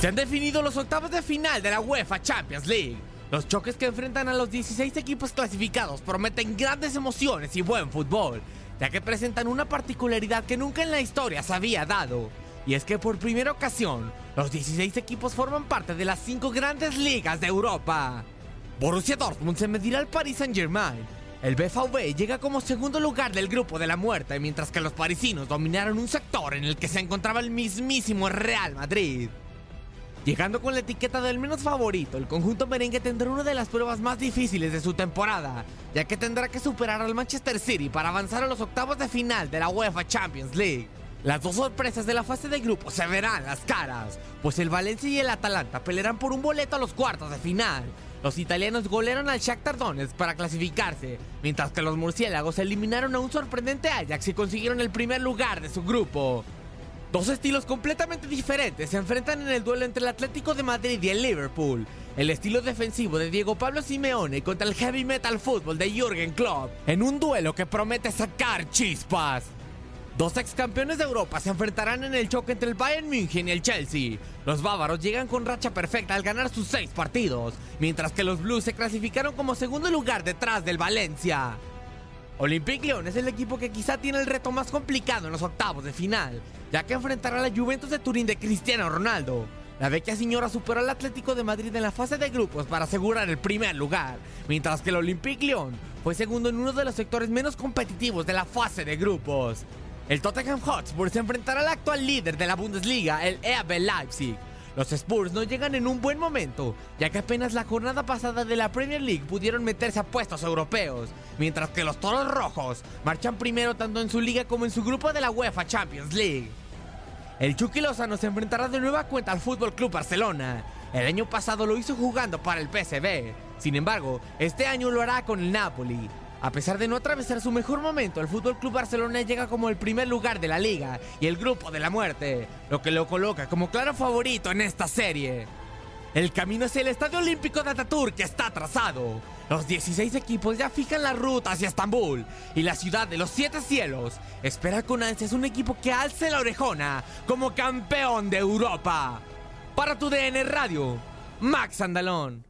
Se han definido los octavos de final de la UEFA Champions League. Los choques que enfrentan a los 16 equipos clasificados prometen grandes emociones y buen fútbol, ya que presentan una particularidad que nunca en la historia se había dado. Y es que por primera ocasión, los 16 equipos forman parte de las 5 grandes ligas de Europa. Borussia Dortmund se medirá al Paris Saint-Germain. El BVB llega como segundo lugar del grupo de la muerte, mientras que los parisinos dominaron un sector en el que se encontraba el mismísimo Real Madrid. Llegando con la etiqueta del menos favorito, el conjunto merengue tendrá una de las pruebas más difíciles de su temporada, ya que tendrá que superar al Manchester City para avanzar a los octavos de final de la UEFA Champions League. Las dos sorpresas de la fase de grupo se verán las caras, pues el Valencia y el Atalanta pelearán por un boleto a los cuartos de final. Los italianos golearon al Shakhtar Donetsk para clasificarse, mientras que los murciélagos eliminaron a un sorprendente Ajax y consiguieron el primer lugar de su grupo. Dos estilos completamente diferentes se enfrentan en el duelo entre el Atlético de Madrid y el Liverpool. El estilo defensivo de Diego Pablo Simeone contra el heavy metal fútbol de Jürgen Klopp, en un duelo que promete sacar chispas. Dos ex campeones de Europa se enfrentarán en el choque entre el Bayern München y el Chelsea. Los bávaros llegan con racha perfecta al ganar sus seis partidos, mientras que los Blues se clasificaron como segundo lugar detrás del Valencia. Olympique Lyon es el equipo que quizá tiene el reto más complicado en los octavos de final, ya que enfrentará a la Juventus de Turín de Cristiano Ronaldo. La vecchia señora superó al Atlético de Madrid en la fase de grupos para asegurar el primer lugar, mientras que el Olympique Lyon fue segundo en uno de los sectores menos competitivos de la fase de grupos. El Tottenham Hotspur se enfrentará al actual líder de la Bundesliga, el RB Leipzig. Los Spurs no llegan en un buen momento, ya que apenas la jornada pasada de la Premier League pudieron meterse a puestos europeos, mientras que los Toros Rojos marchan primero tanto en su liga como en su grupo de la UEFA Champions League. El Chucky Lozano se enfrentará de nueva cuenta al Fútbol Club Barcelona. El año pasado lo hizo jugando para el PSV. Sin embargo, este año lo hará con el Napoli. A pesar de no atravesar su mejor momento, el Fútbol Club Barcelona llega como el primer lugar de la liga y el grupo de la muerte, lo que lo coloca como claro favorito en esta serie. El camino hacia el Estadio Olímpico de Ataturk está trazado. Los 16 equipos ya fijan la ruta hacia Estambul y la ciudad de los siete cielos espera con ansias un equipo que alce la orejona como campeón de Europa. Para tu DN Radio, Max Andalón.